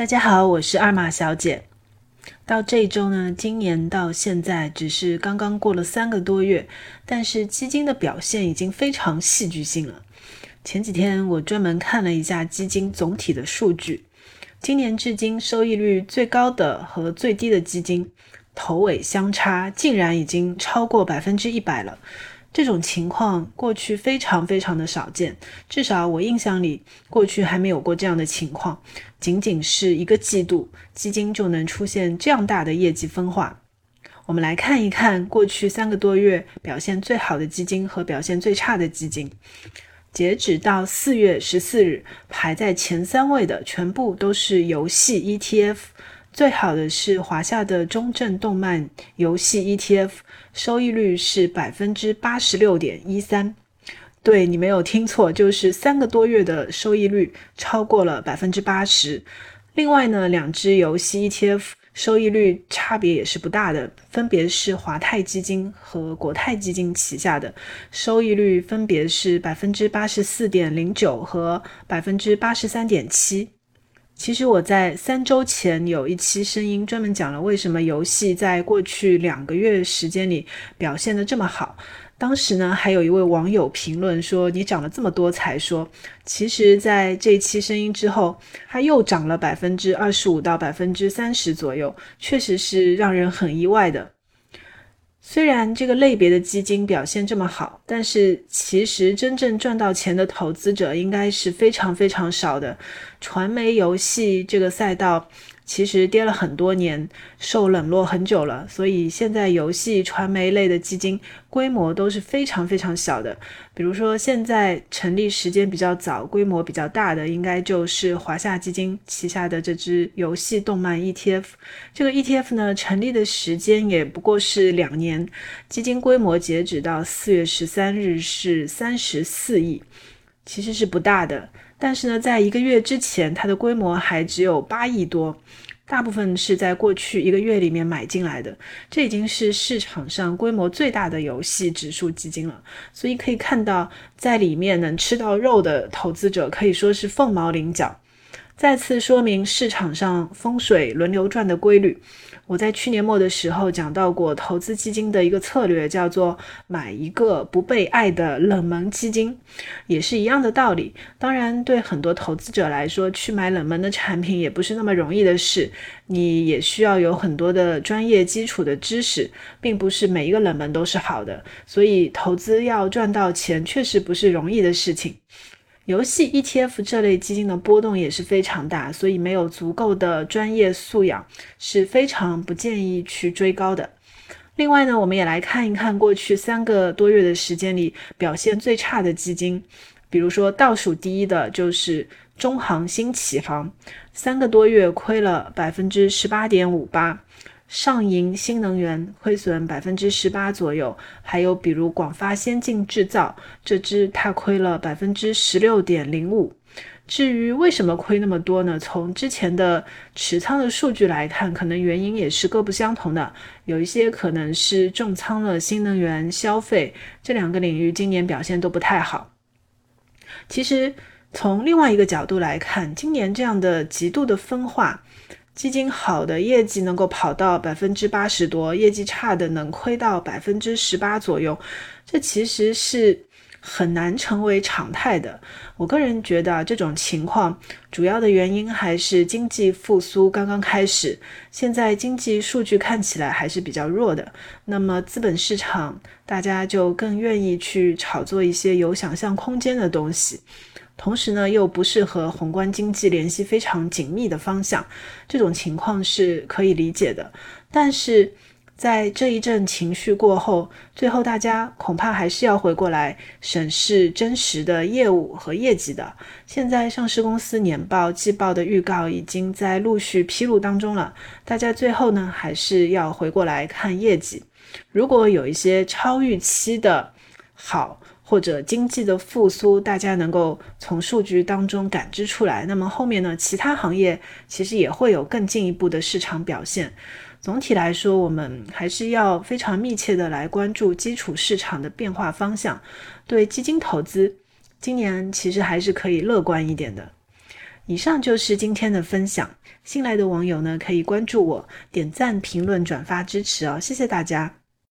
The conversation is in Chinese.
大家好，我是二马小姐。到这一周呢，今年到现在只是刚刚过了三个多月，但是基金的表现已经非常戏剧性了。前几天我专门看了一下基金总体的数据，今年至今收益率最高的和最低的基金头尾相差竟然已经超过百分之一百了。这种情况过去非常非常的少见，至少我印象里过去还没有过这样的情况。仅仅是一个季度，基金就能出现这样大的业绩分化。我们来看一看过去三个多月表现最好的基金和表现最差的基金。截止到四月十四日，排在前三位的全部都是游戏 ETF。最好的是华夏的中证动漫游戏 ETF，收益率是百分之八十六点一三。对你没有听错，就是三个多月的收益率超过了百分之八十。另外呢，两只游戏 ETF 收益率差别也是不大的，分别是华泰基金和国泰基金旗下的，收益率分别是百分之八十四点零九和百分之八十三点七。其实我在三周前有一期声音专门讲了为什么游戏在过去两个月时间里表现的这么好。当时呢，还有一位网友评论说：“你涨了这么多才说，其实在这期声音之后，它又涨了百分之二十五到百分之三十左右，确实是让人很意外的。”虽然这个类别的基金表现这么好，但是其实真正赚到钱的投资者应该是非常非常少的。传媒游戏这个赛道。其实跌了很多年，受冷落很久了，所以现在游戏传媒类的基金规模都是非常非常小的。比如说，现在成立时间比较早、规模比较大的，应该就是华夏基金旗下的这支游戏动漫 ETF。这个 ETF 呢，成立的时间也不过是两年，基金规模截止到四月十三日是三十四亿，其实是不大的。但是呢，在一个月之前，它的规模还只有八亿多，大部分是在过去一个月里面买进来的。这已经是市场上规模最大的游戏指数基金了，所以可以看到，在里面能吃到肉的投资者可以说是凤毛麟角。再次说明市场上风水轮流转的规律。我在去年末的时候讲到过，投资基金的一个策略叫做买一个不被爱的冷门基金，也是一样的道理。当然，对很多投资者来说，去买冷门的产品也不是那么容易的事，你也需要有很多的专业基础的知识，并不是每一个冷门都是好的。所以，投资要赚到钱，确实不是容易的事情。游戏 ETF 这类基金的波动也是非常大，所以没有足够的专业素养是非常不建议去追高的。另外呢，我们也来看一看过去三个多月的时间里表现最差的基金，比如说倒数第一的就是中航新启航，三个多月亏了百分之十八点五八。上银新能源亏损百分之十八左右，还有比如广发先进制造这支，它亏了百分之十六点零五。至于为什么亏那么多呢？从之前的持仓的数据来看，可能原因也是各不相同的。有一些可能是重仓了新能源、消费这两个领域，今年表现都不太好。其实从另外一个角度来看，今年这样的极度的分化。基金好的业绩能够跑到百分之八十多，业绩差的能亏到百分之十八左右，这其实是很难成为常态的。我个人觉得这种情况主要的原因还是经济复苏刚刚开始，现在经济数据看起来还是比较弱的。那么资本市场大家就更愿意去炒作一些有想象空间的东西。同时呢，又不是和宏观经济联系非常紧密的方向，这种情况是可以理解的。但是在这一阵情绪过后，最后大家恐怕还是要回过来审视真实的业务和业绩的。现在上市公司年报、季报的预告已经在陆续披露当中了，大家最后呢还是要回过来看业绩。如果有一些超预期的好。或者经济的复苏，大家能够从数据当中感知出来。那么后面呢，其他行业其实也会有更进一步的市场表现。总体来说，我们还是要非常密切的来关注基础市场的变化方向。对基金投资，今年其实还是可以乐观一点的。以上就是今天的分享。新来的网友呢，可以关注我，点赞、评论、转发支持哦，谢谢大家。